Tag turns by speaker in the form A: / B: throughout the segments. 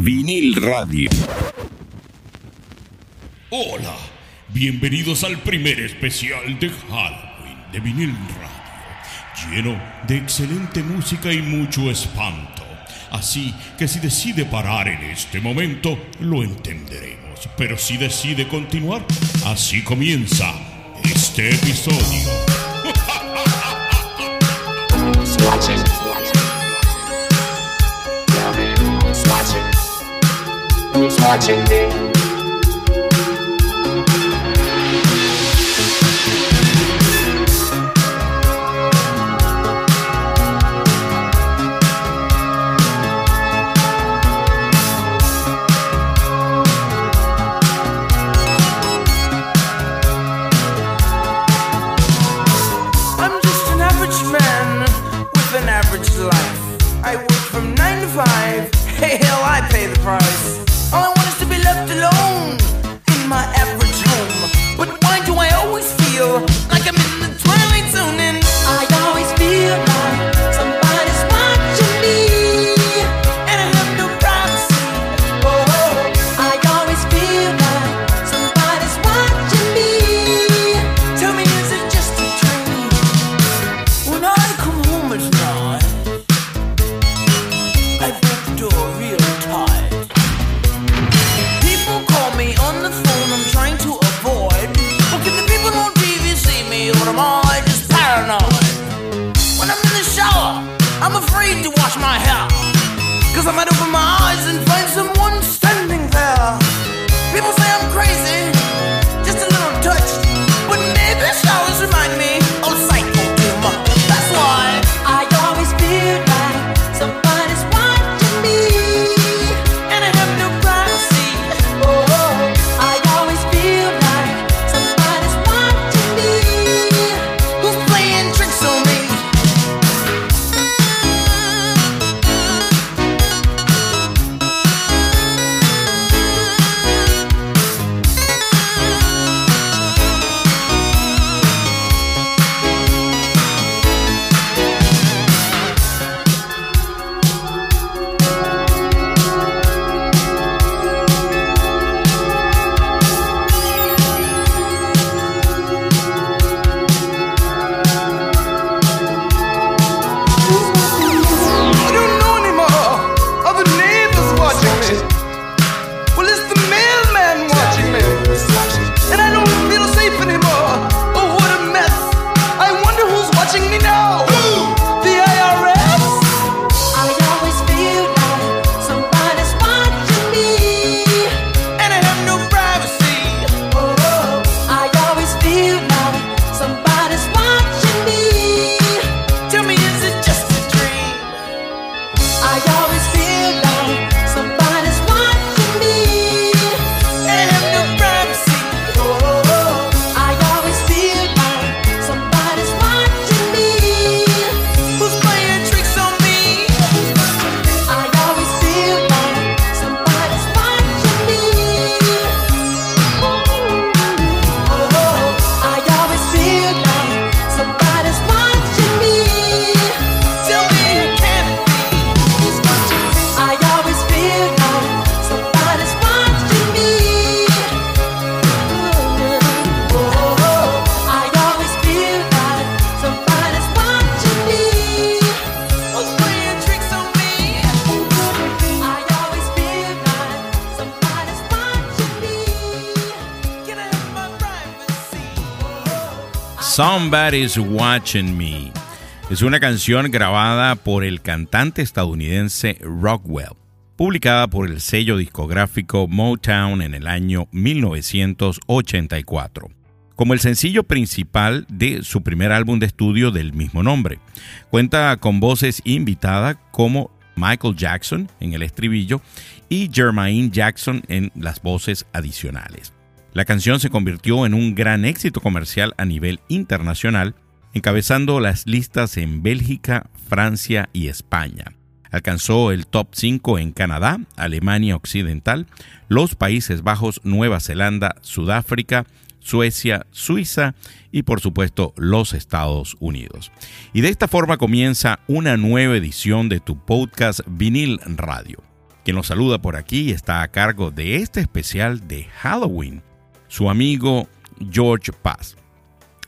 A: Vinil Radio.
B: Hola, bienvenidos al primer especial de Halloween de Vinil Radio, lleno de excelente música y mucho espanto. Así que si decide parar en este momento, lo entenderemos. Pero si decide continuar, así comienza este episodio.
C: Who's watching me?
D: Somebody's Watching Me. Es una canción grabada por el cantante estadounidense Rockwell, publicada por el sello discográfico Motown en el año 1984, como el sencillo principal de su primer álbum de estudio del mismo nombre. Cuenta con voces invitadas como Michael Jackson en el estribillo y Jermaine Jackson en las voces adicionales. La canción se convirtió en un gran éxito comercial a nivel internacional, encabezando las listas en Bélgica, Francia y España. Alcanzó el top 5 en Canadá, Alemania Occidental, los Países Bajos, Nueva Zelanda, Sudáfrica, Suecia, Suiza y por supuesto los Estados Unidos. Y de esta forma comienza una nueva edición de tu podcast Vinil Radio
E: Quien nos saluda por aquí está a cargo de este especial de Halloween, su amigo George Paz.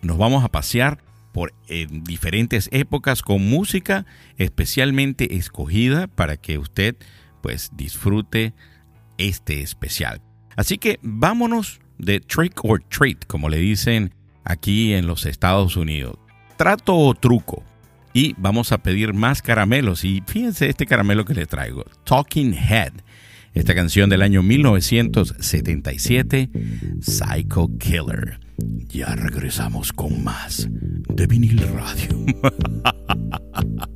E: Nos vamos a pasear por diferentes épocas con música especialmente escogida para que usted pues disfrute este especial. Así que vámonos de trick or treat, como le dicen aquí en los Estados Unidos. Trato o truco y vamos a pedir más caramelos. Y fíjense este caramelo que le traigo, Talking Head. Esta canción del año 1977, Psycho Killer. Ya regresamos con más de vinil radio.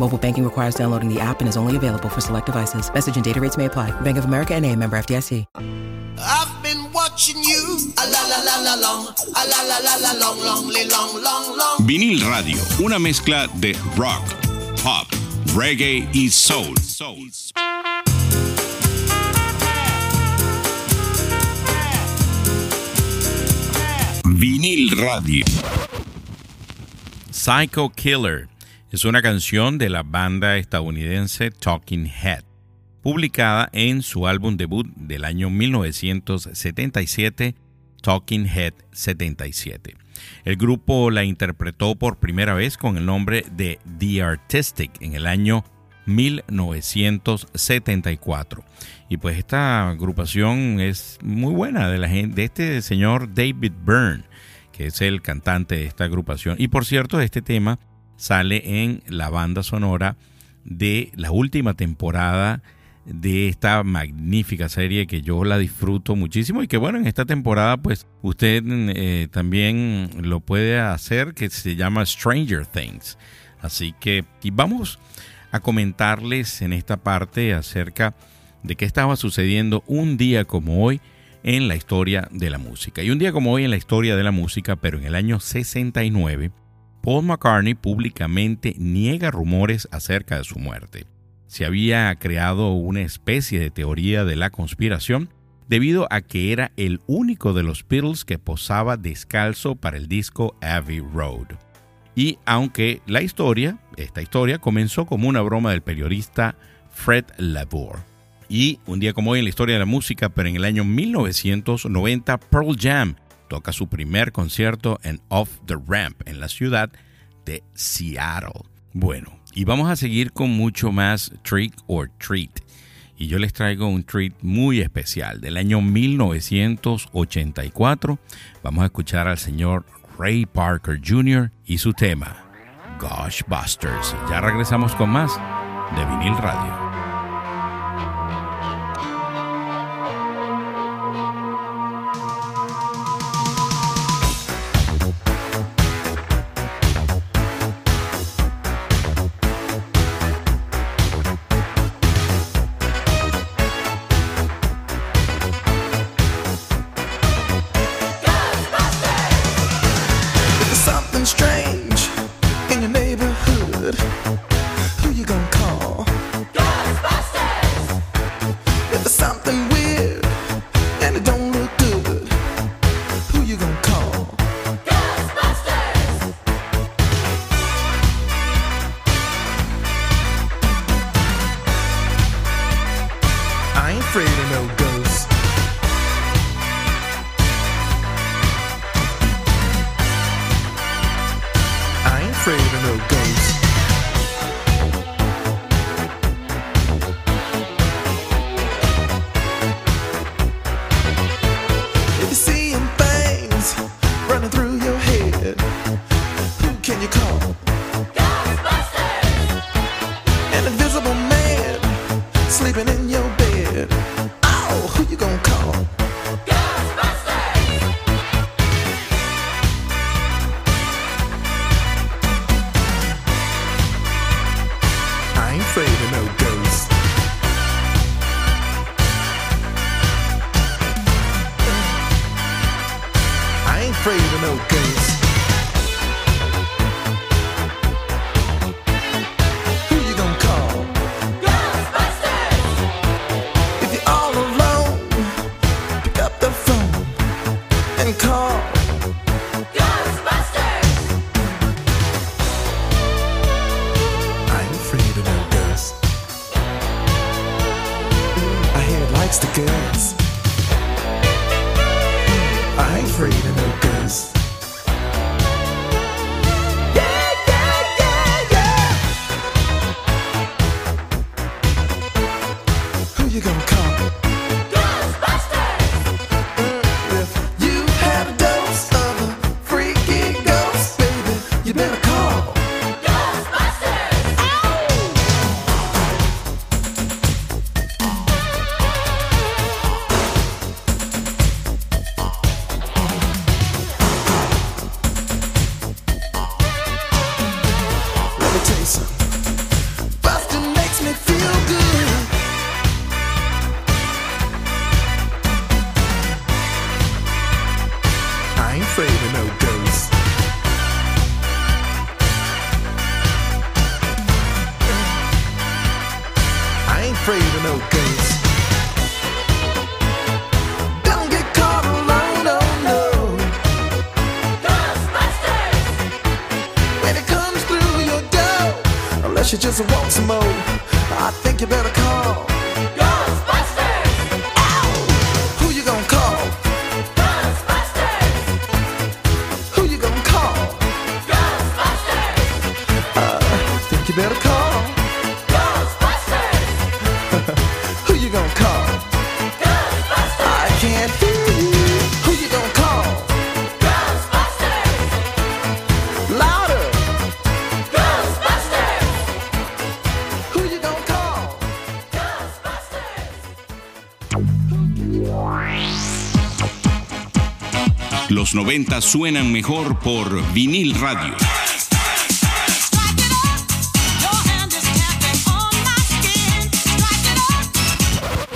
A: Mobile banking requires downloading the app and is only available for select devices. Message and data rates may apply. Bank of America and a member FDIC.
F: I've been watching you. A la la la la long. A la la la la long, long, long, long, long.
B: Vinil Radio, una mezcla de rock, pop, reggae y soul. soul. Vinil Radio.
D: Psycho Killer es una canción de la banda estadounidense Talking Head, publicada en su álbum debut del año 1977, Talking Head 77. El grupo la interpretó por primera vez con el nombre de The Artistic en el año 1974. Y pues esta agrupación es muy buena de, la de este señor David Byrne, que es el cantante de esta agrupación. Y por cierto, este tema sale en la banda sonora de la última temporada de esta magnífica serie que yo la disfruto muchísimo y que bueno, en esta temporada pues usted eh, también lo puede hacer que se llama Stranger Things. Así que y vamos a comentarles en esta parte acerca de qué estaba sucediendo un día como hoy en la historia de la música. Y un día como hoy en la historia de la música, pero en el año 69, Paul McCartney públicamente niega rumores acerca de su muerte. Se había creado una especie de teoría de la conspiración debido a que era el único de los Beatles que posaba descalzo para el disco Abbey Road. Y aunque la historia, esta historia, comenzó como una broma del periodista Fred Labour. Y un día como hoy en la historia de la música, pero en el año 1990, Pearl Jam toca su primer concierto en Off the Ramp en la ciudad de Seattle. Bueno, y vamos a seguir con mucho más Trick or Treat. Y yo les traigo un treat muy especial del año 1984. Vamos a escuchar al señor Ray Parker Jr. y su tema, Gosh Busters. Ya regresamos con más de Vinil Radio.
B: Los 90 suenan mejor por vinil radio.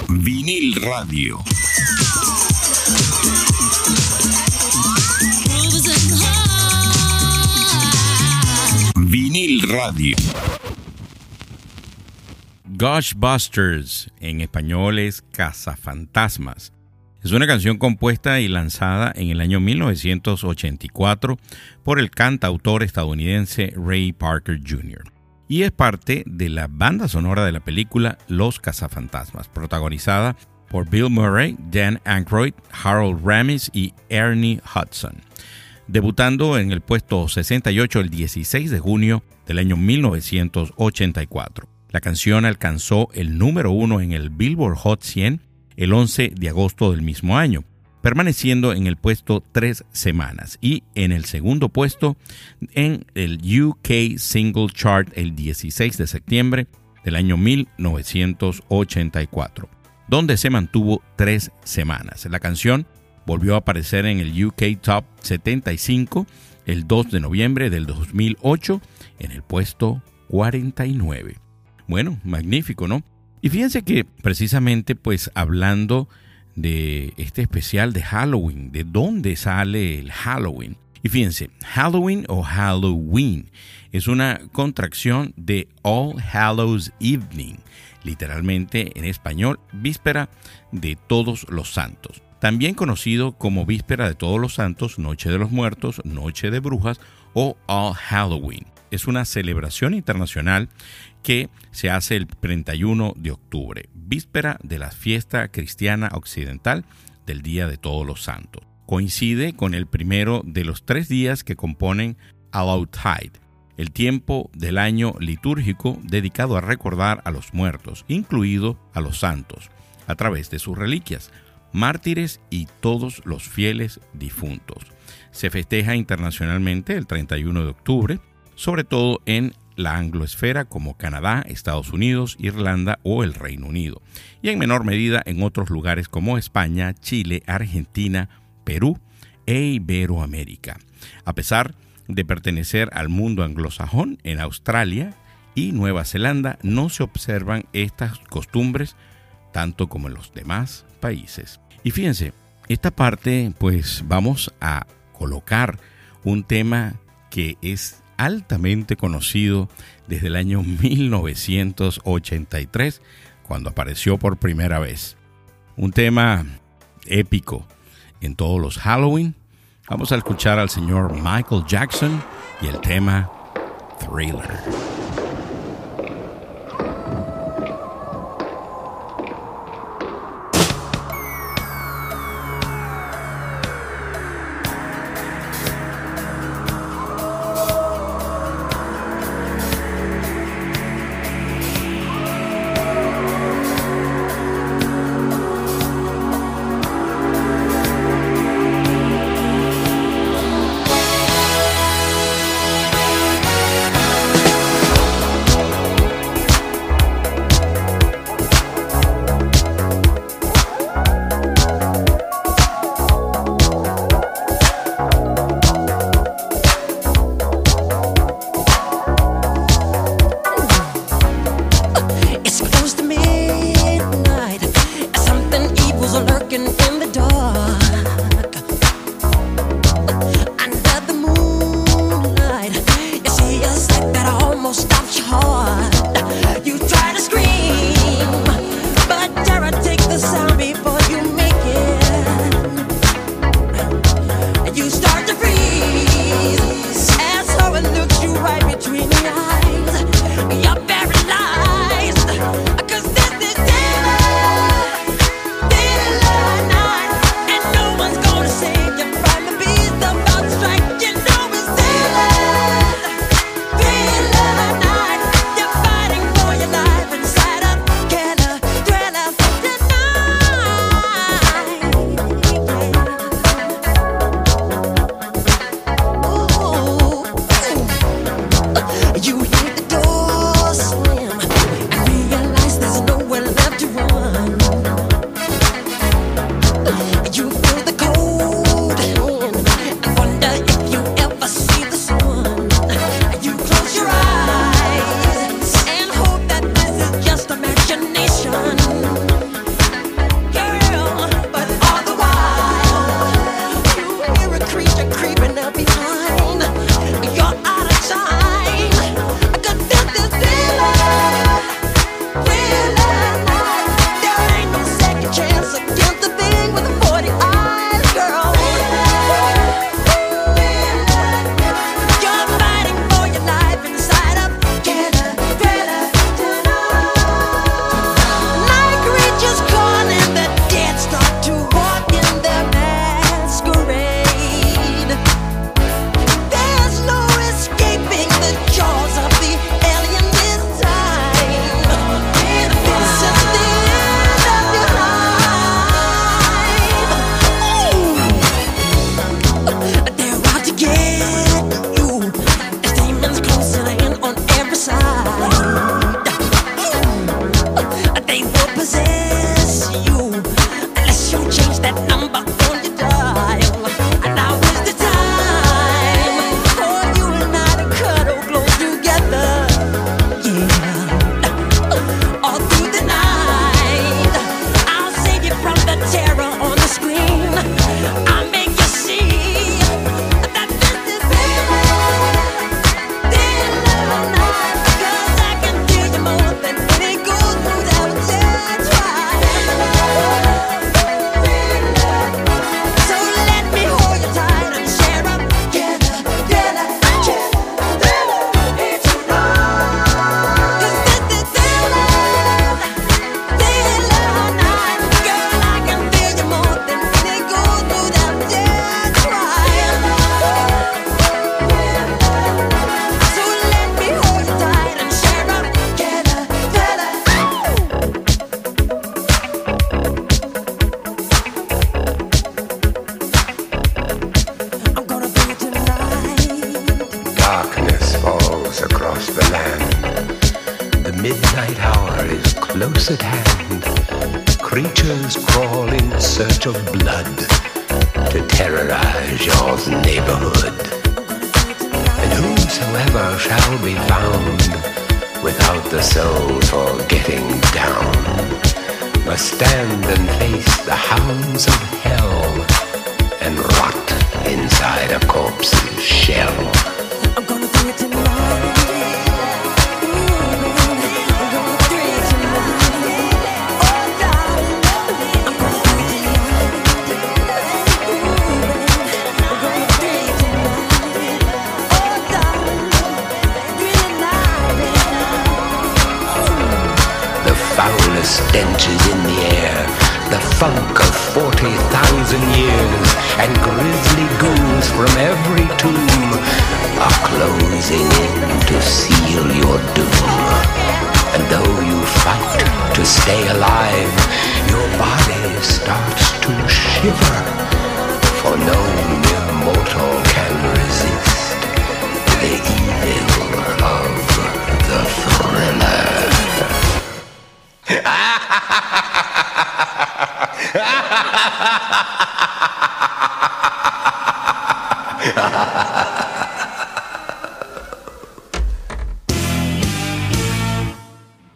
B: Vinil radio. Vinil radio.
D: Ghostbusters, en español es Cazafantasmas. Es una canción compuesta y lanzada en el año 1984 por el cantautor estadounidense Ray Parker Jr. Y es parte de la banda sonora de la película Los Cazafantasmas, protagonizada por Bill Murray, Dan Aykroyd, Harold Ramis y Ernie Hudson debutando en el puesto 68 el 16 de junio del año 1984. La canción alcanzó el número uno en el Billboard Hot 100 el 11 de agosto del mismo año, permaneciendo en el puesto tres semanas y en el segundo puesto en el UK Single Chart el 16 de septiembre del año 1984, donde se mantuvo tres semanas. La canción volvió a aparecer en el UK Top 75 el 2 de noviembre del 2008 en el puesto 49. Bueno, magnífico, ¿no? Y fíjense que precisamente pues hablando de este especial de Halloween, de dónde sale el Halloween. Y fíjense, Halloween o Halloween es una contracción de All Hallows Evening, literalmente en español, víspera de todos los santos. También conocido como víspera de todos los santos, Noche de los Muertos, Noche de Brujas o All Halloween. Es una celebración internacional que se hace el 31 de octubre, víspera de la fiesta cristiana occidental del Día de Todos los Santos. Coincide con el primero de los tres días que componen Tide, el tiempo del año litúrgico dedicado a recordar a los muertos, incluido a los santos, a través de sus reliquias, mártires y todos los fieles difuntos. Se festeja internacionalmente el 31 de octubre, sobre todo en la angloesfera como Canadá, Estados Unidos, Irlanda o el Reino Unido, y en menor medida en otros lugares como España, Chile, Argentina, Perú e Iberoamérica. A pesar de pertenecer al mundo anglosajón, en Australia y Nueva Zelanda no se observan estas costumbres tanto como en los demás países. Y fíjense, esta parte pues vamos a colocar un tema que es altamente conocido desde el año 1983, cuando apareció por primera vez. Un tema épico en todos los Halloween. Vamos a escuchar al señor Michael Jackson y el tema Thriller.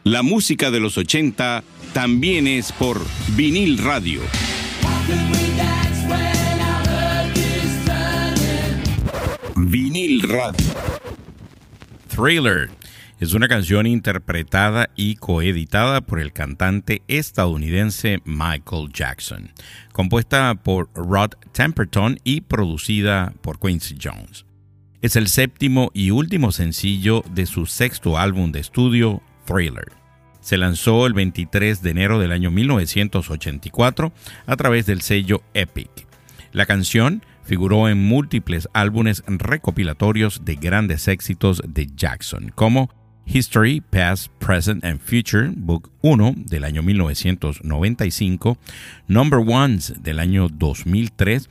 D: La música de los 80 también es por vinil radio. Thriller es una canción interpretada y coeditada por el cantante estadounidense Michael Jackson, compuesta por Rod Temperton y producida por Quincy Jones. Es el séptimo y último sencillo de su sexto álbum de estudio, Thriller. Se lanzó el 23 de enero del año 1984 a través del sello Epic. La canción figuró en múltiples álbumes recopilatorios de grandes éxitos de Jackson, como History, Past, Present and Future, Book 1 del año 1995, Number Ones del año 2003,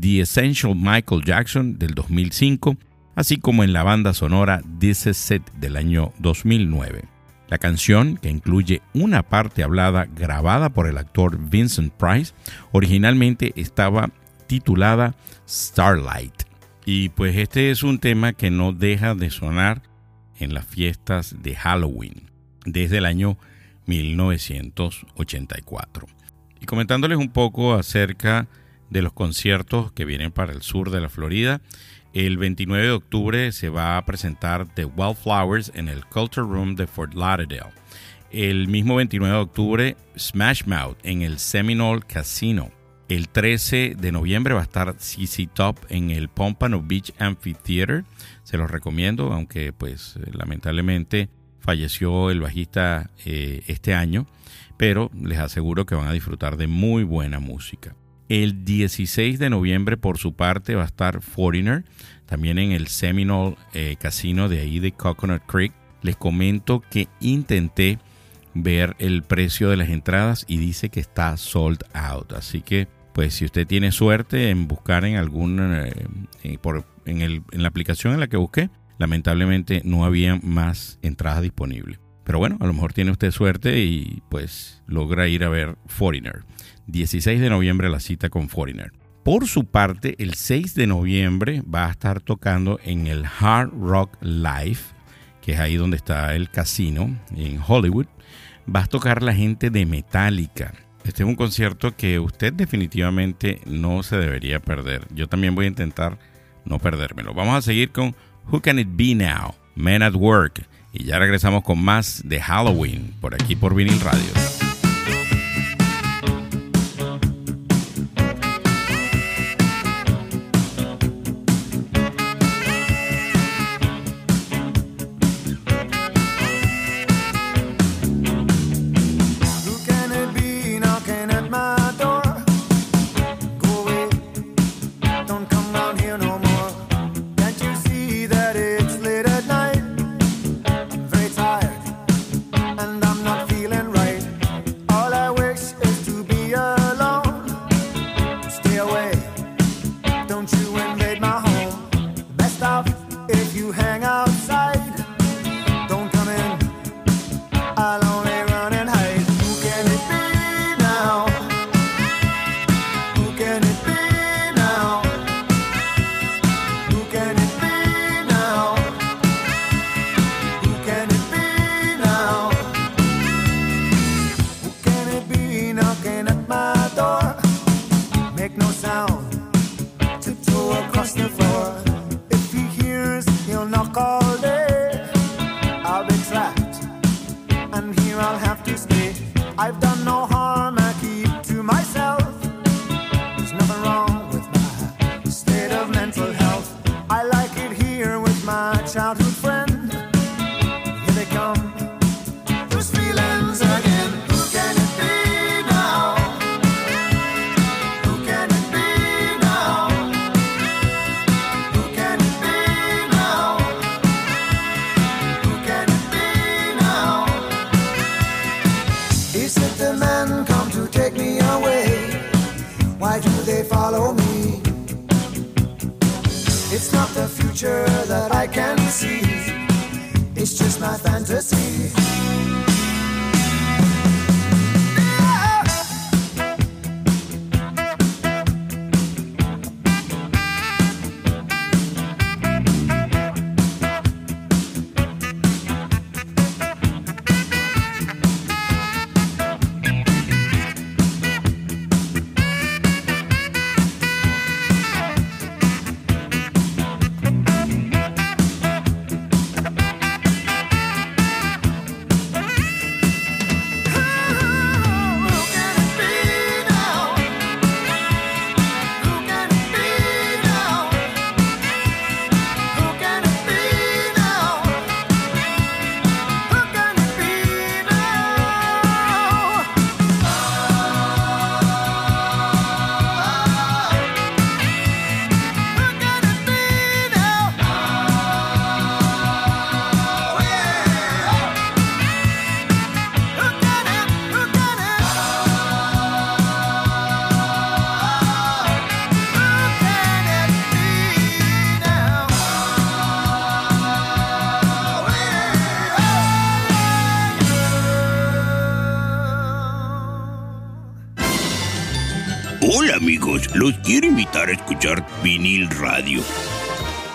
D: The Essential Michael Jackson del 2005, así como en la banda sonora This Is It del año 2009. La canción, que incluye una parte hablada grabada por el actor Vincent Price, originalmente estaba titulada Starlight. Y pues este es un tema que no deja de sonar en las fiestas de Halloween desde el año 1984. Y comentándoles un poco acerca de los conciertos que vienen para el sur de la Florida, el 29 de octubre se va a presentar The Wildflowers en el Culture Room de Fort Lauderdale. El mismo 29 de octubre, Smash Mouth en el Seminole Casino. El 13 de noviembre va a estar CC Top en el Pompano Beach Amphitheater. Se los recomiendo, aunque pues lamentablemente falleció el bajista eh, este año, pero les aseguro que van a disfrutar de muy buena música. El 16 de noviembre, por su parte, va a estar Foreigner, también en el Seminole eh, Casino de ahí de Coconut Creek. Les comento que intenté ver el precio de las entradas y dice que está sold out. Así que, pues, si usted tiene suerte en buscar en algún, eh, eh, por, en, el, en la aplicación en la que busqué, lamentablemente no había más entradas disponibles. Pero bueno, a lo mejor tiene usted suerte y pues logra ir a ver Foreigner. 16 de noviembre la cita con Foreigner. Por su parte, el 6 de noviembre va a estar tocando en el Hard Rock Live, que es ahí donde está el casino en Hollywood. Va a tocar la gente de Metallica. Este es un concierto que usted definitivamente no se debería perder. Yo también voy a intentar no perdérmelo. Vamos a seguir con Who Can It Be Now? Men at Work. Y ya regresamos con más de Halloween por aquí por Vinil Radio.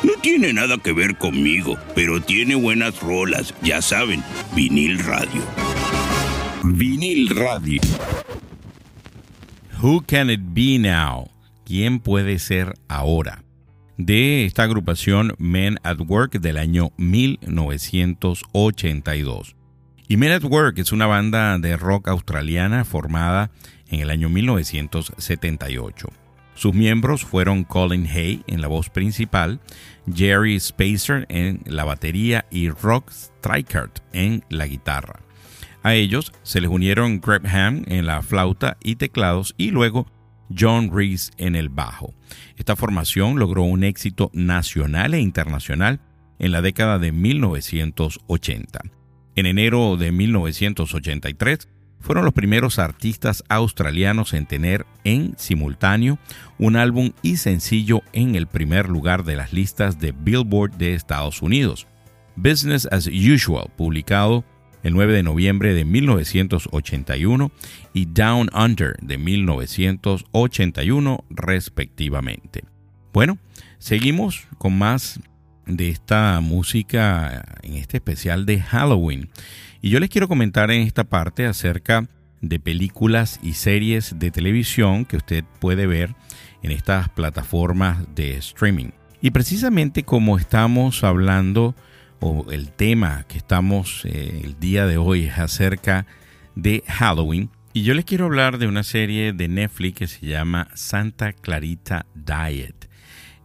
G: No
H: tiene nada que ver conmigo, pero tiene buenas rolas, ya saben, vinil radio. Vinil radio.
D: Who Can It Be Now? ¿Quién puede ser ahora? De esta agrupación Men at Work del año 1982. Y Men at Work es una banda de rock australiana formada en el año 1978. Sus miembros fueron Colin Hay en la voz principal, Jerry Spacer en la batería y Rock Strikert en la guitarra. A ellos se les unieron Greg Ham en la flauta y teclados y luego John Reese en el bajo. Esta formación logró un éxito nacional e internacional en la década de 1980. En enero de 1983 fueron los primeros artistas australianos en tener en simultáneo un álbum y sencillo en el primer lugar de las listas de Billboard de Estados Unidos. Business as Usual, publicado el 9 de noviembre de 1981, y Down Under de 1981 respectivamente. Bueno, seguimos con más de esta música en este especial de Halloween. Y yo les quiero comentar en esta parte acerca de películas y series de televisión que usted puede ver en estas plataformas de streaming. Y precisamente como estamos hablando, o el tema que estamos eh, el día de hoy es acerca de Halloween, y yo les quiero hablar de una serie de Netflix que se llama Santa Clarita Diet.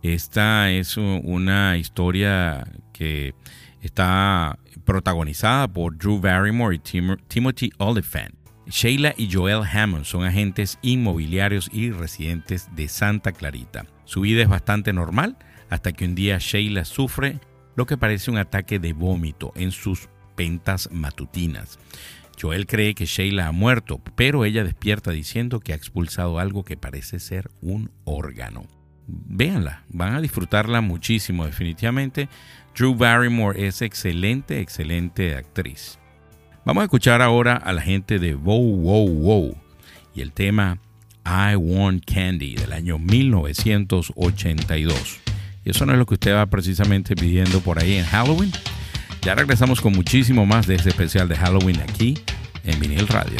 D: Esta es una historia que está protagonizada por Drew Barrymore y Tim- Timothy Oliphant. Sheila y Joel Hammond son agentes inmobiliarios y residentes de Santa Clarita. Su vida es bastante normal hasta que un día Sheila sufre lo que parece un ataque de vómito en sus ventas matutinas. Joel cree que Sheila ha muerto, pero ella despierta diciendo que ha expulsado algo que parece ser un órgano. Véanla, van a disfrutarla muchísimo definitivamente. Drew Barrymore es excelente, excelente actriz. Vamos a escuchar ahora a la gente de Wow Wow Wow y el tema I Want Candy del año 1982. Y eso no es lo que usted va precisamente pidiendo por ahí en Halloween. Ya regresamos con muchísimo más de este especial de Halloween aquí en Vinil Radio.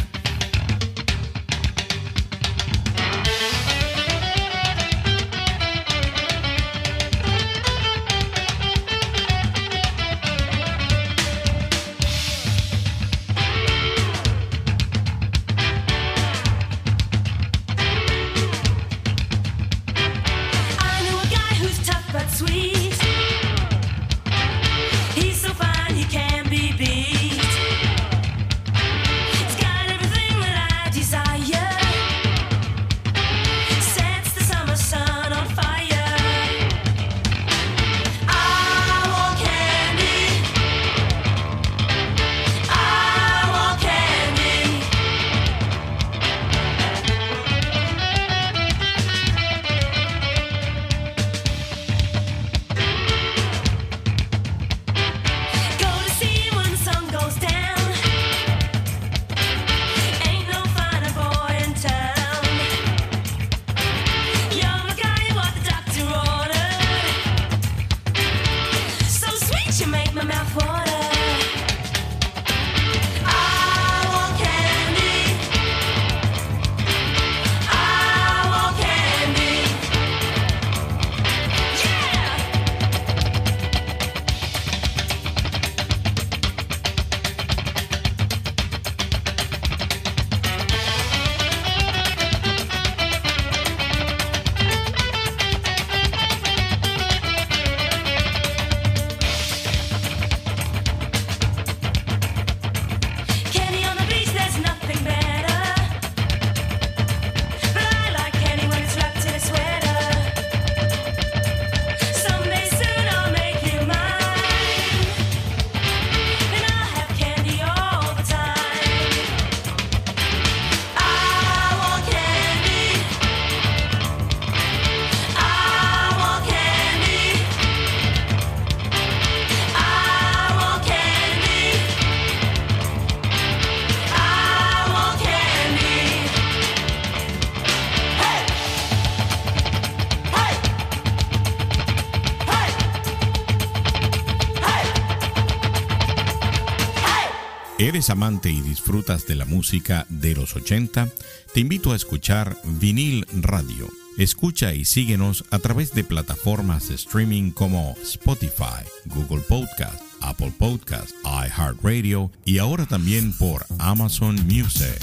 D: ¿Eres amante y disfrutas de la música de los 80? Te invito a escuchar Vinil Radio. Escucha y síguenos a través de plataformas de streaming como Spotify, Google Podcast, Apple Podcast, iHeartRadio y ahora también por Amazon Music.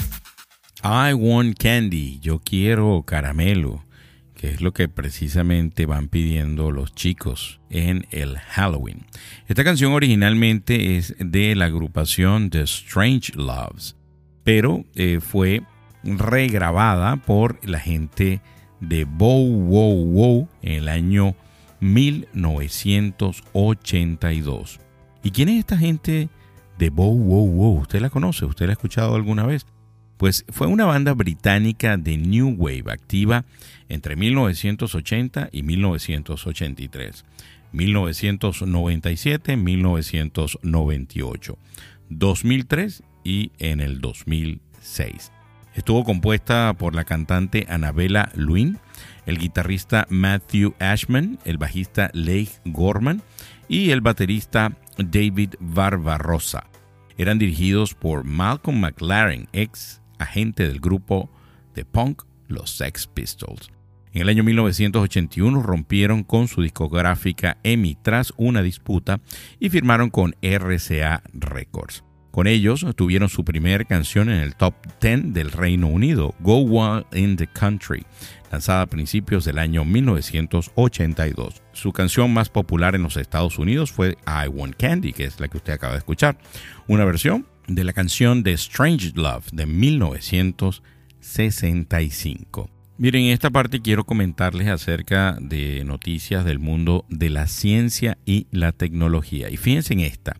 D: I want candy, yo quiero caramelo, es lo que precisamente van pidiendo los chicos en el Halloween. Esta canción originalmente es de la agrupación The Strange Loves, pero eh, fue regrabada por la gente de Bow Wow Wow en el año 1982. ¿Y quién es esta gente de Bow Wow Wow? ¿Usted la conoce? ¿Usted la ha escuchado alguna vez? Pues fue una banda británica de New Wave activa entre 1980 y 1983, 1997, 1998, 2003 y en el 2006. Estuvo compuesta por la cantante Annabella Lewin, el guitarrista Matthew Ashman, el bajista Leigh Gorman y el baterista David Barbarossa. Eran dirigidos por Malcolm McLaren, ex agente del grupo de punk Los Sex Pistols. En el año 1981 rompieron con su discográfica EMI tras una disputa y firmaron con RCA Records. Con ellos tuvieron su primera canción en el top 10 del Reino Unido, Go Wild in the Country, lanzada a principios del año 1982. Su canción más popular en los Estados Unidos fue I Want Candy, que es la que usted acaba de escuchar, una versión de la canción de Strange Love de 1965. Miren, en esta parte quiero comentarles acerca de noticias del mundo de la ciencia y la tecnología. Y fíjense en esta.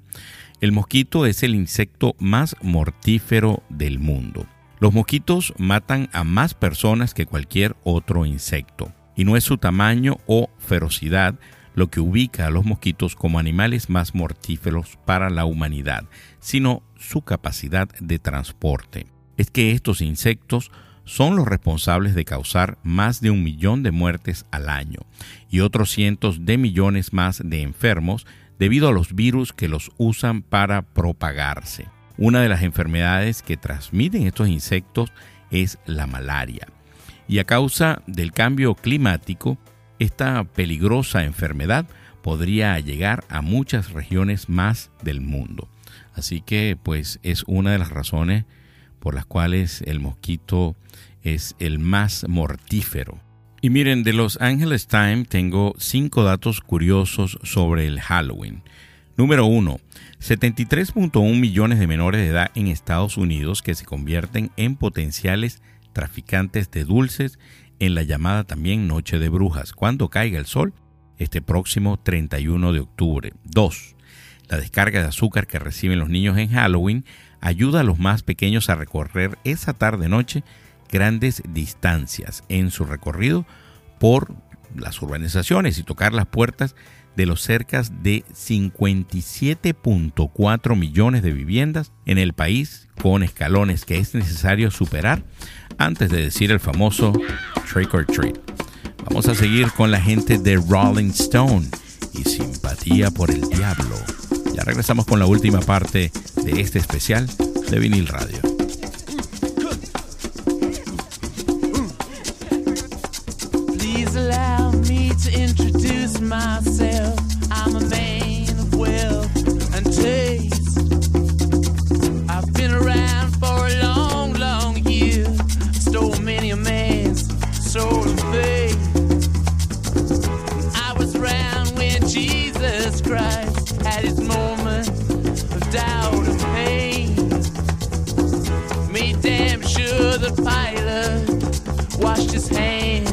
D: El mosquito es el insecto más mortífero del mundo. Los mosquitos matan a más personas que cualquier otro insecto. Y no es su tamaño o ferocidad lo que ubica a los mosquitos como animales más mortíferos para la humanidad, sino su capacidad de transporte. Es que estos insectos son los responsables de causar más de un millón de muertes al año y otros cientos de millones más de enfermos debido a los virus que los usan para propagarse. Una de las enfermedades que transmiten estos insectos es la malaria. Y a causa del cambio climático, esta peligrosa enfermedad podría llegar a muchas regiones más del mundo. Así que pues es una de las razones por las cuales el mosquito es el más mortífero. Y miren, de Los Angeles Times tengo cinco datos curiosos sobre el Halloween. Número 1. 73.1 millones de menores de edad en Estados Unidos que se convierten en potenciales traficantes de dulces en la llamada también Noche de Brujas, cuando caiga el sol, este próximo 31 de octubre. 2. La descarga de azúcar que reciben los niños en Halloween ayuda a los más pequeños a recorrer esa tarde-noche grandes distancias en su recorrido por las urbanizaciones y tocar las puertas de los cerca de 57.4 millones de viviendas en el país con escalones que es necesario superar antes de decir el famoso trick or treat. Vamos a seguir con la gente de Rolling Stone y simpatía por el diablo. Ya regresamos con la última parte de este especial de vinil radio.
I: Christ had his moment of doubt and pain. Made damn sure that Pilate washed his hands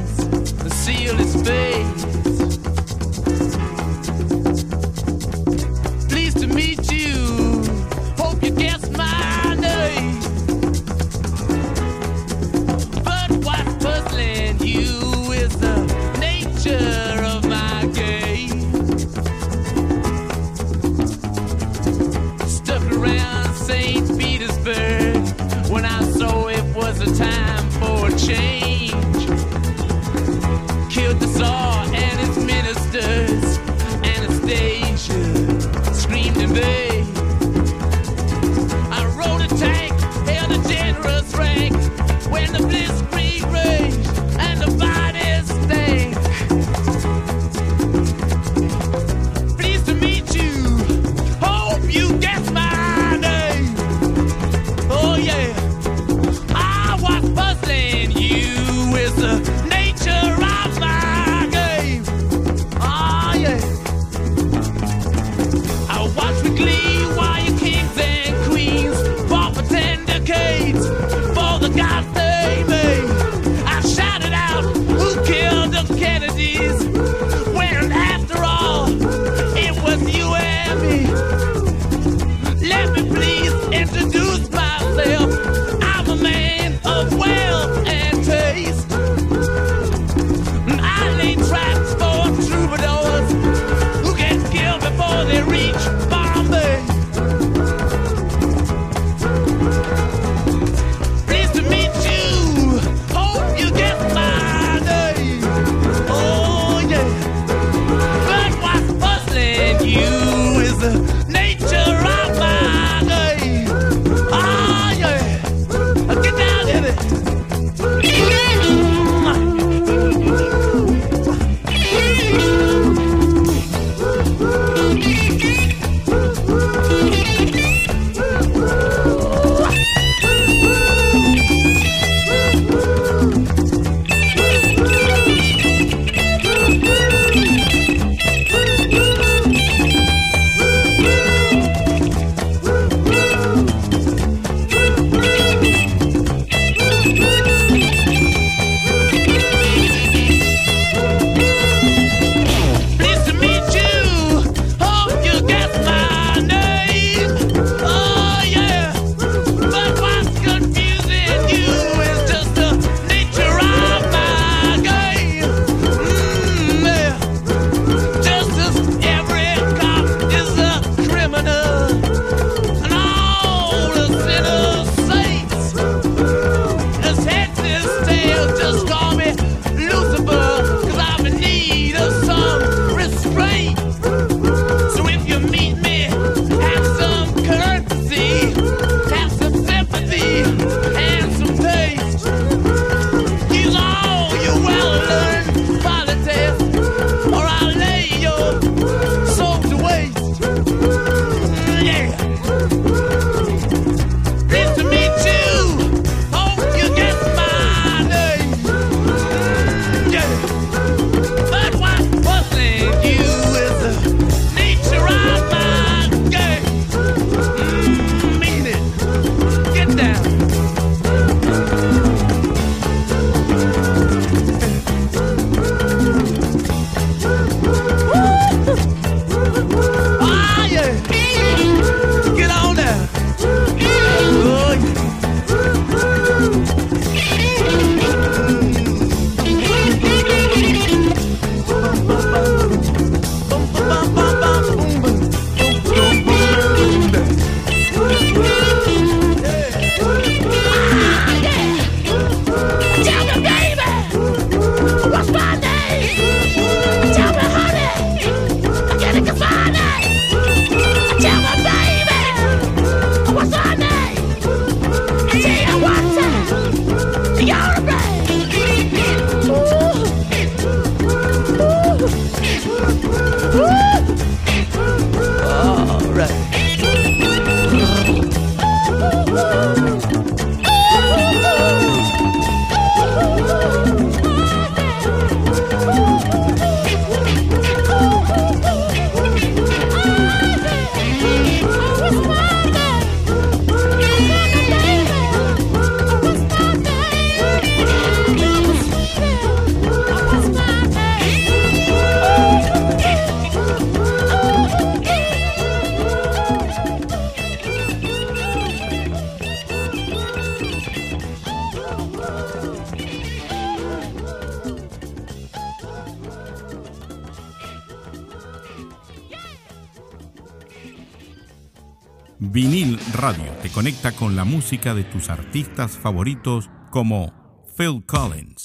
D: Vinil Radio te conecta con la música de tus artistas favoritos como Phil Collins.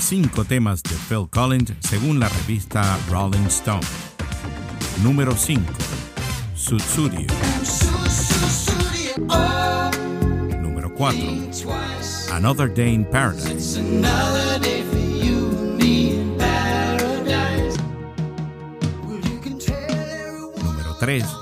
D: Cinco temas de Phil Collins según la revista Rolling Stone. Número 5. Sutsurio. Número 4. Another Day in Paradise. Day in paradise. Número 3.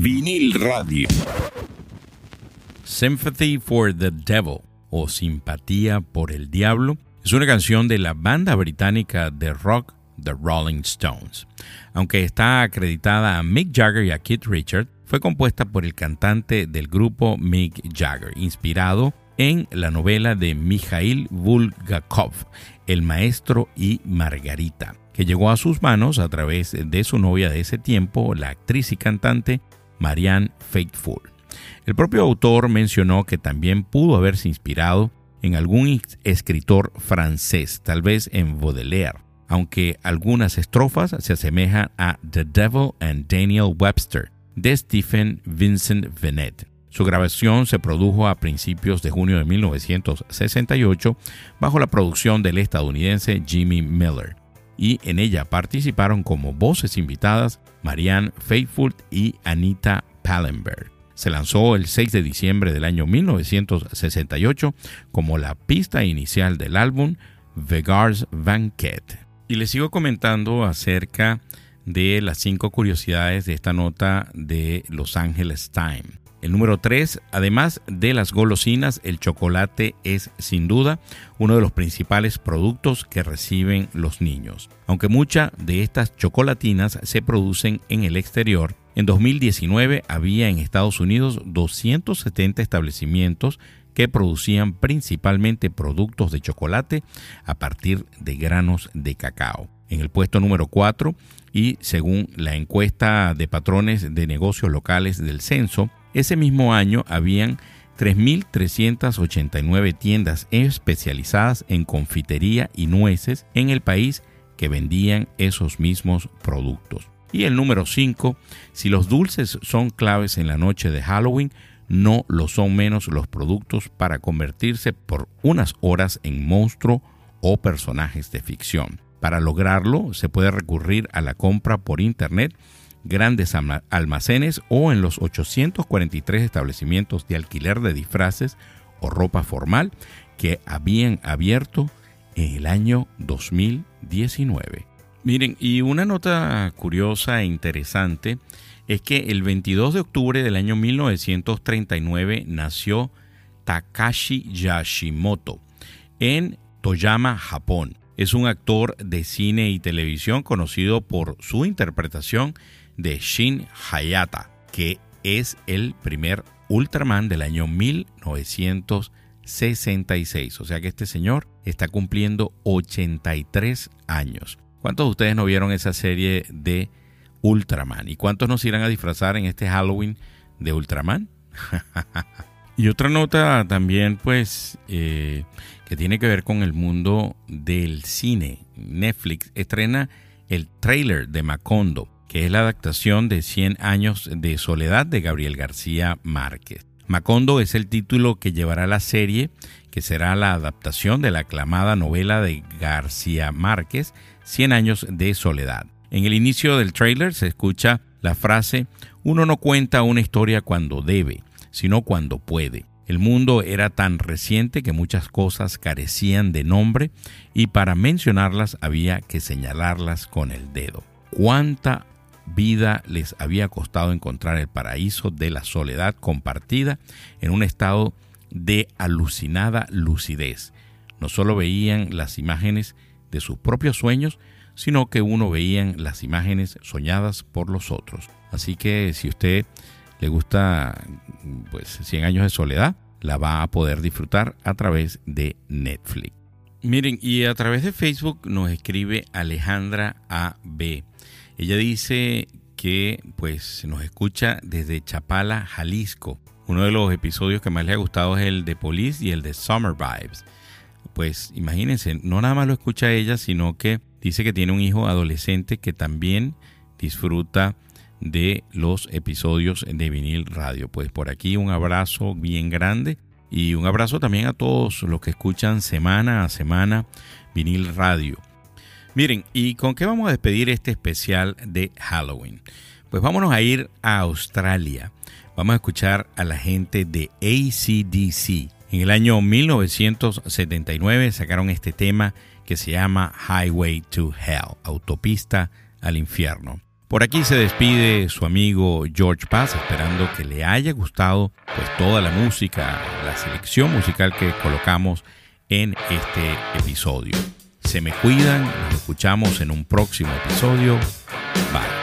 H: Vinil Radio.
D: Sympathy for the Devil o Simpatía por el Diablo es una canción de la banda británica de rock The Rolling Stones. Aunque está acreditada a Mick Jagger y a Keith Richard, fue compuesta por el cantante del grupo Mick Jagger, inspirado en la novela de Mikhail Bulgakov, El Maestro y Margarita, que llegó a sus manos a través de su novia de ese tiempo, la actriz y cantante Marianne Faithfull. El propio autor mencionó que también pudo haberse inspirado en algún escritor francés, tal vez en Baudelaire, aunque algunas estrofas se asemejan a The Devil and Daniel Webster de Stephen Vincent Venet. Su grabación se produjo a principios de junio de 1968 bajo la producción del estadounidense Jimmy Miller y en ella participaron como voces invitadas Marianne Faithfull y Anita Pallenberg. Se lanzó el 6 de diciembre del año 1968 como la pista inicial del álbum Vegar's Banquet. Y les sigo comentando acerca de las cinco curiosidades de esta nota de Los Angeles Times. El número 3, además de las golosinas, el chocolate es sin duda uno de los principales productos que reciben los niños. Aunque muchas de estas chocolatinas se producen en el exterior, en 2019 había en Estados Unidos 270 establecimientos que producían principalmente productos de chocolate a partir de granos de cacao. En el puesto número 4, y según la encuesta de patrones de negocios locales del censo, ese mismo año habían 3.389 tiendas especializadas en confitería y nueces en el país que vendían esos mismos productos. Y el número 5, si los dulces son claves en la noche de Halloween, no lo son menos los productos para convertirse por unas horas en monstruo o personajes de ficción. Para lograrlo se puede recurrir a la compra por internet, grandes almacenes o en los 843 establecimientos de alquiler de disfraces o ropa formal que habían abierto en el año 2019. Miren, y una nota curiosa e interesante es que el 22 de octubre del año 1939 nació Takashi Yashimoto en Toyama, Japón. Es un actor de cine y televisión conocido por su interpretación de Shin Hayata, que es el primer Ultraman del año 1966. O sea que este señor está cumpliendo 83 años. ¿Cuántos de ustedes no vieron esa serie de Ultraman? ¿Y cuántos nos irán a disfrazar en este Halloween de Ultraman? y otra nota también, pues, eh, que tiene que ver con el mundo del cine. Netflix estrena el trailer de Macondo, que es la adaptación de 100 años de soledad de Gabriel García Márquez. Macondo es el título que llevará la serie, que será la adaptación de la aclamada novela de García Márquez, 100 años de soledad. En el inicio del trailer se escucha la frase, uno no cuenta una historia cuando debe, sino cuando puede. El mundo era tan reciente que muchas cosas carecían de nombre y para mencionarlas había que señalarlas con el dedo. ¿Cuánta vida les había costado encontrar el paraíso de la soledad compartida en un estado de alucinada lucidez? No solo veían las imágenes de sus propios sueños, sino que uno veían las imágenes soñadas por los otros. Así que si usted le gusta pues 100 años de soledad, la va a poder disfrutar a través de Netflix. Miren, y a través de Facebook nos escribe Alejandra AB. Ella dice que pues nos escucha desde Chapala, Jalisco. Uno de los episodios que más le ha gustado es el de Police y el de Summer Vibes. Pues imagínense, no nada más lo escucha ella, sino que dice que tiene un hijo adolescente que también disfruta de los episodios de vinil radio. Pues por aquí un abrazo bien grande y un abrazo también a todos los que escuchan semana a semana vinil radio. Miren, ¿y con qué vamos a despedir este especial de Halloween? Pues vámonos a ir a Australia. Vamos a escuchar a la gente de ACDC. En el año 1979 sacaron este tema que se llama Highway to Hell, autopista al infierno. Por aquí se despide su amigo George Paz, esperando que le haya gustado pues toda la música, la selección musical que colocamos
J: en este episodio. Se me cuidan, nos escuchamos en un próximo episodio. Bye.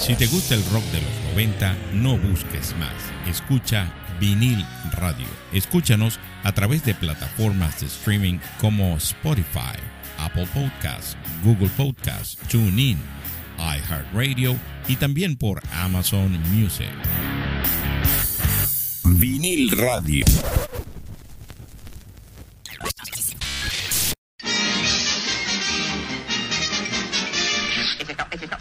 J: Si te gusta el rock de los 90, no busques más. Escucha Vinil Radio. Escúchanos a través de plataformas de streaming como Spotify, Apple Podcasts, Google Podcasts, TuneIn, iHeartRadio y también por Amazon Music.
D: Vinil Radio.